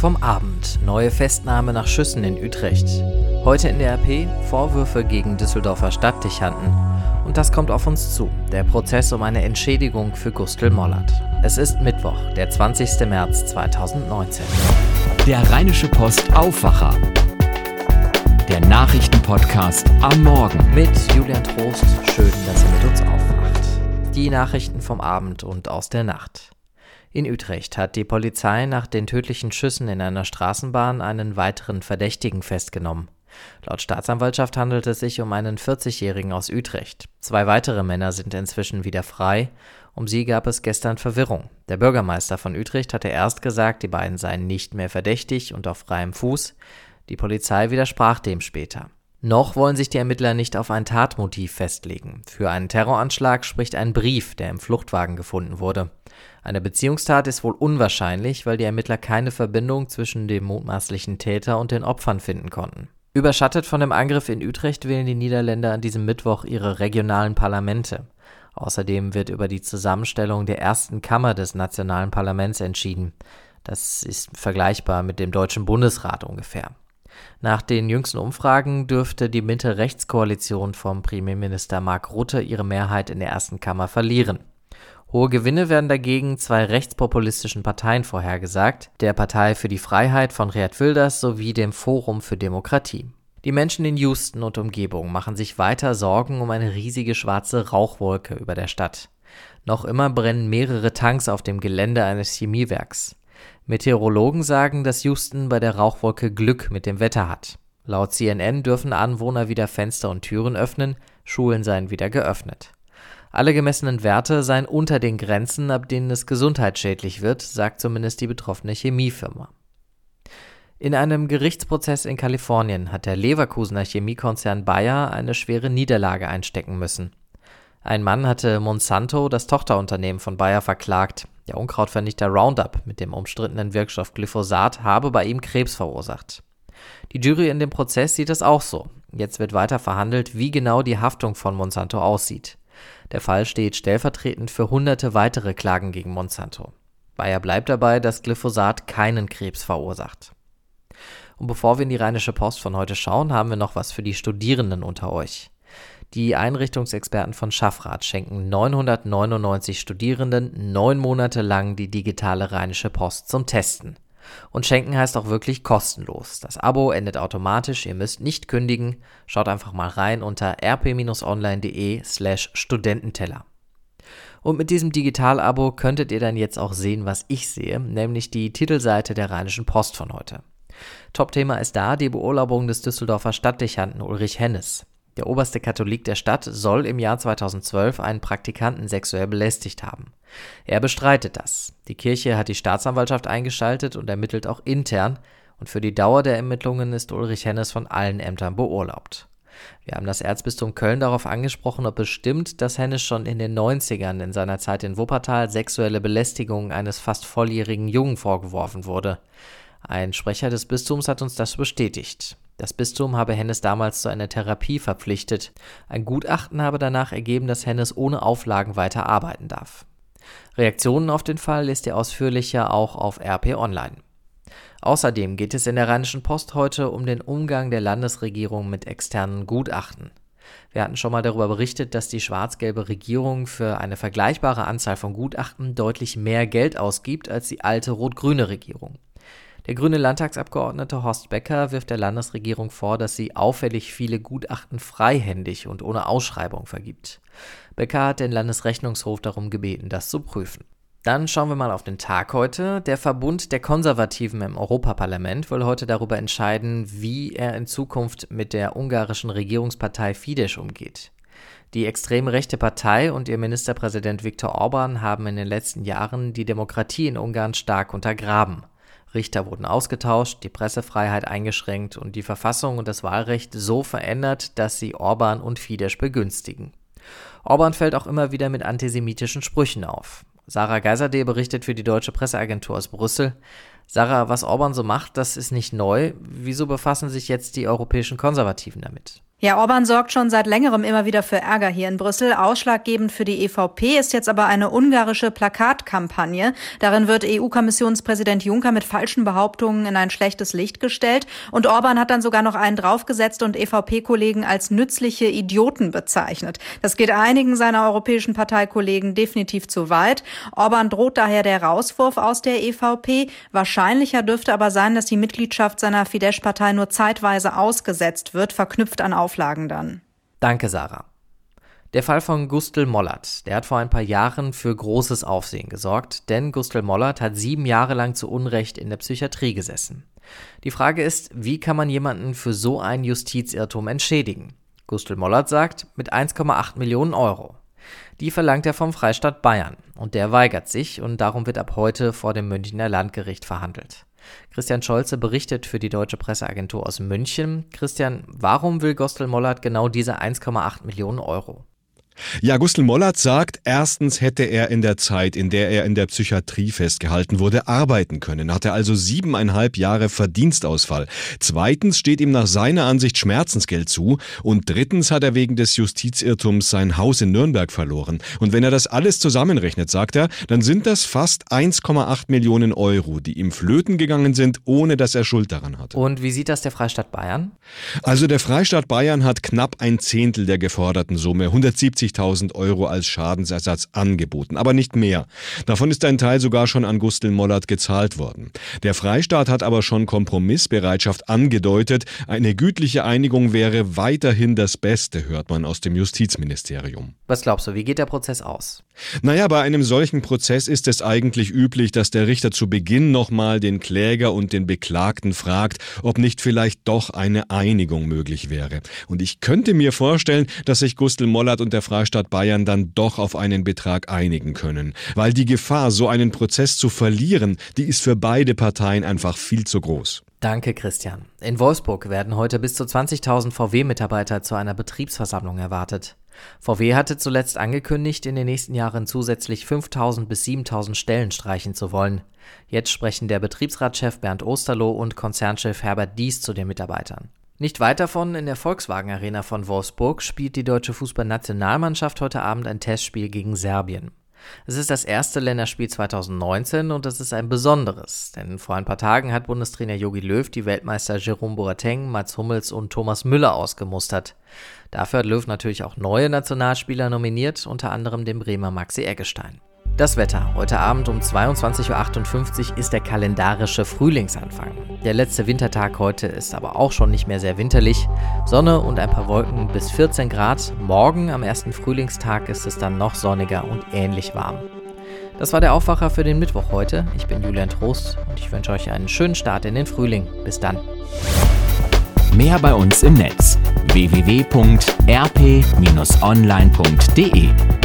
vom Abend. Neue Festnahme nach Schüssen in Utrecht. Heute in der RP Vorwürfe gegen Düsseldorfer Stadtdechanten. Und das kommt auf uns zu. Der Prozess um eine Entschädigung für Gustl Mollert. Es ist Mittwoch, der 20. März 2019. Der Rheinische Post Aufwacher. Der Nachrichtenpodcast am Morgen. Mit Julian Trost. Schön, dass ihr mit uns aufwacht. Die Nachrichten vom Abend und aus der Nacht. In Utrecht hat die Polizei nach den tödlichen Schüssen in einer Straßenbahn einen weiteren Verdächtigen festgenommen. Laut Staatsanwaltschaft handelt es sich um einen 40-Jährigen aus Utrecht. Zwei weitere Männer sind inzwischen wieder frei. Um sie gab es gestern Verwirrung. Der Bürgermeister von Utrecht hatte erst gesagt, die beiden seien nicht mehr verdächtig und auf freiem Fuß. Die Polizei widersprach dem später. Noch wollen sich die Ermittler nicht auf ein Tatmotiv festlegen. Für einen Terroranschlag spricht ein Brief, der im Fluchtwagen gefunden wurde. Eine Beziehungstat ist wohl unwahrscheinlich, weil die Ermittler keine Verbindung zwischen dem mutmaßlichen Täter und den Opfern finden konnten. Überschattet von dem Angriff in Utrecht wählen die Niederländer an diesem Mittwoch ihre regionalen Parlamente. Außerdem wird über die Zusammenstellung der ersten Kammer des nationalen Parlaments entschieden. Das ist vergleichbar mit dem Deutschen Bundesrat ungefähr. Nach den jüngsten Umfragen dürfte die Mitte-Rechts-Koalition vom Premierminister Mark Rutte ihre Mehrheit in der ersten Kammer verlieren. Hohe Gewinne werden dagegen zwei rechtspopulistischen Parteien vorhergesagt, der Partei für die Freiheit von Rehat Wilders sowie dem Forum für Demokratie. Die Menschen in Houston und Umgebung machen sich weiter Sorgen um eine riesige schwarze Rauchwolke über der Stadt. Noch immer brennen mehrere Tanks auf dem Gelände eines Chemiewerks. Meteorologen sagen, dass Houston bei der Rauchwolke Glück mit dem Wetter hat. Laut CNN dürfen Anwohner wieder Fenster und Türen öffnen, Schulen seien wieder geöffnet. Alle gemessenen Werte seien unter den Grenzen, ab denen es gesundheitsschädlich wird, sagt zumindest die betroffene Chemiefirma. In einem Gerichtsprozess in Kalifornien hat der Leverkusener Chemiekonzern Bayer eine schwere Niederlage einstecken müssen. Ein Mann hatte Monsanto, das Tochterunternehmen von Bayer, verklagt. Der Unkrautvernichter Roundup mit dem umstrittenen Wirkstoff Glyphosat habe bei ihm Krebs verursacht. Die Jury in dem Prozess sieht es auch so. Jetzt wird weiter verhandelt, wie genau die Haftung von Monsanto aussieht. Der Fall steht stellvertretend für hunderte weitere Klagen gegen Monsanto. Bayer bleibt dabei, dass Glyphosat keinen Krebs verursacht. Und bevor wir in die Rheinische Post von heute schauen, haben wir noch was für die Studierenden unter euch. Die Einrichtungsexperten von Schaffrath schenken 999 Studierenden neun Monate lang die digitale Rheinische Post zum Testen. Und schenken heißt auch wirklich kostenlos. Das Abo endet automatisch, ihr müsst nicht kündigen. Schaut einfach mal rein unter rp-online.de slash Studententeller. Und mit diesem Digital-Abo könntet ihr dann jetzt auch sehen, was ich sehe, nämlich die Titelseite der Rheinischen Post von heute. Top-Thema ist da die Beurlaubung des Düsseldorfer Stadtdechanten Ulrich Hennes. Der oberste Katholik der Stadt soll im Jahr 2012 einen Praktikanten sexuell belästigt haben. Er bestreitet das. Die Kirche hat die Staatsanwaltschaft eingeschaltet und ermittelt auch intern, und für die Dauer der Ermittlungen ist Ulrich Hennes von allen Ämtern beurlaubt. Wir haben das Erzbistum Köln darauf angesprochen, ob es stimmt, dass Hennes schon in den 90ern in seiner Zeit in Wuppertal sexuelle Belästigung eines fast volljährigen Jungen vorgeworfen wurde. Ein Sprecher des Bistums hat uns das bestätigt. Das Bistum habe Hennes damals zu einer Therapie verpflichtet. Ein Gutachten habe danach ergeben, dass Hennes ohne Auflagen weiter arbeiten darf. Reaktionen auf den Fall lest ihr ausführlicher auch auf RP Online. Außerdem geht es in der Rheinischen Post heute um den Umgang der Landesregierung mit externen Gutachten. Wir hatten schon mal darüber berichtet, dass die schwarz-gelbe Regierung für eine vergleichbare Anzahl von Gutachten deutlich mehr Geld ausgibt als die alte rot-grüne Regierung. Der grüne Landtagsabgeordnete Horst Becker wirft der Landesregierung vor, dass sie auffällig viele Gutachten freihändig und ohne Ausschreibung vergibt. Becker hat den Landesrechnungshof darum gebeten, das zu prüfen. Dann schauen wir mal auf den Tag heute. Der Verbund der Konservativen im Europaparlament will heute darüber entscheiden, wie er in Zukunft mit der ungarischen Regierungspartei Fidesz umgeht. Die extrem rechte Partei und ihr Ministerpräsident Viktor Orban haben in den letzten Jahren die Demokratie in Ungarn stark untergraben. Richter wurden ausgetauscht, die Pressefreiheit eingeschränkt und die Verfassung und das Wahlrecht so verändert, dass sie Orban und Fidesz begünstigen. Orban fällt auch immer wieder mit antisemitischen Sprüchen auf. Sarah Geiserde berichtet für die deutsche Presseagentur aus Brüssel. Sarah, was Orban so macht, das ist nicht neu. Wieso befassen sich jetzt die europäischen Konservativen damit? Ja, Orban sorgt schon seit längerem immer wieder für Ärger hier in Brüssel. Ausschlaggebend für die EVP ist jetzt aber eine ungarische Plakatkampagne. Darin wird EU-Kommissionspräsident Juncker mit falschen Behauptungen in ein schlechtes Licht gestellt. Und Orban hat dann sogar noch einen draufgesetzt und EVP-Kollegen als nützliche Idioten bezeichnet. Das geht einigen seiner europäischen Parteikollegen definitiv zu weit. Orban droht daher der Rauswurf aus der EVP. Wahrscheinlicher dürfte aber sein, dass die Mitgliedschaft seiner Fidesz-Partei nur zeitweise ausgesetzt wird, verknüpft an Auflagen dann. Danke, Sarah. Der Fall von Gustl Mollert, der hat vor ein paar Jahren für großes Aufsehen gesorgt, denn Gustl Mollert hat sieben Jahre lang zu Unrecht in der Psychiatrie gesessen. Die Frage ist, wie kann man jemanden für so ein Justizirrtum entschädigen? Gustl Mollert sagt, mit 1,8 Millionen Euro. Die verlangt er vom Freistaat Bayern und der weigert sich und darum wird ab heute vor dem Münchner Landgericht verhandelt. Christian Scholze berichtet für die Deutsche Presseagentur aus München. Christian, warum will Gostel Mollert genau diese 1,8 Millionen Euro? Ja, Gustl Mollert sagt, erstens hätte er in der Zeit, in der er in der Psychiatrie festgehalten wurde, arbeiten können, hatte also siebeneinhalb Jahre Verdienstausfall. Zweitens steht ihm nach seiner Ansicht Schmerzensgeld zu und drittens hat er wegen des Justizirrtums sein Haus in Nürnberg verloren. Und wenn er das alles zusammenrechnet, sagt er, dann sind das fast 1,8 Millionen Euro, die ihm flöten gegangen sind, ohne dass er Schuld daran hatte. Und wie sieht das der Freistaat Bayern? Also der Freistaat Bayern hat knapp ein Zehntel der geforderten Summe, 170 50.000 Euro als Schadensersatz angeboten, aber nicht mehr. Davon ist ein Teil sogar schon an Gustl Mollert gezahlt worden. Der Freistaat hat aber schon Kompromissbereitschaft angedeutet. Eine gütliche Einigung wäre weiterhin das Beste, hört man aus dem Justizministerium. Was glaubst du, wie geht der Prozess aus? Naja, bei einem solchen Prozess ist es eigentlich üblich, dass der Richter zu Beginn nochmal den Kläger und den Beklagten fragt, ob nicht vielleicht doch eine Einigung möglich wäre. Und ich könnte mir vorstellen, dass sich Gustl Mollert und der Freistaat Bayern dann doch auf einen Betrag einigen können. Weil die Gefahr, so einen Prozess zu verlieren, die ist für beide Parteien einfach viel zu groß. Danke, Christian. In Wolfsburg werden heute bis zu 20.000 VW-Mitarbeiter zu einer Betriebsversammlung erwartet. VW hatte zuletzt angekündigt, in den nächsten Jahren zusätzlich 5.000 bis 7.000 Stellen streichen zu wollen. Jetzt sprechen der Betriebsratschef Bernd Osterloh und Konzernchef Herbert Dies zu den Mitarbeitern. Nicht weit davon, in der Volkswagen Arena von Wolfsburg, spielt die deutsche Fußballnationalmannschaft heute Abend ein Testspiel gegen Serbien. Es ist das erste Länderspiel 2019 und es ist ein besonderes, denn vor ein paar Tagen hat Bundestrainer Jogi Löw die Weltmeister Jerome Boateng, Mats Hummels und Thomas Müller ausgemustert. Dafür hat Löw natürlich auch neue Nationalspieler nominiert, unter anderem den Bremer Maxi Eggestein. Das Wetter. Heute Abend um 22.58 Uhr ist der kalendarische Frühlingsanfang. Der letzte Wintertag heute ist aber auch schon nicht mehr sehr winterlich. Sonne und ein paar Wolken bis 14 Grad. Morgen am ersten Frühlingstag ist es dann noch sonniger und ähnlich warm. Das war der Aufwacher für den Mittwoch heute. Ich bin Julian Trost und ich wünsche euch einen schönen Start in den Frühling. Bis dann. Mehr bei uns im Netz www.rp-online.de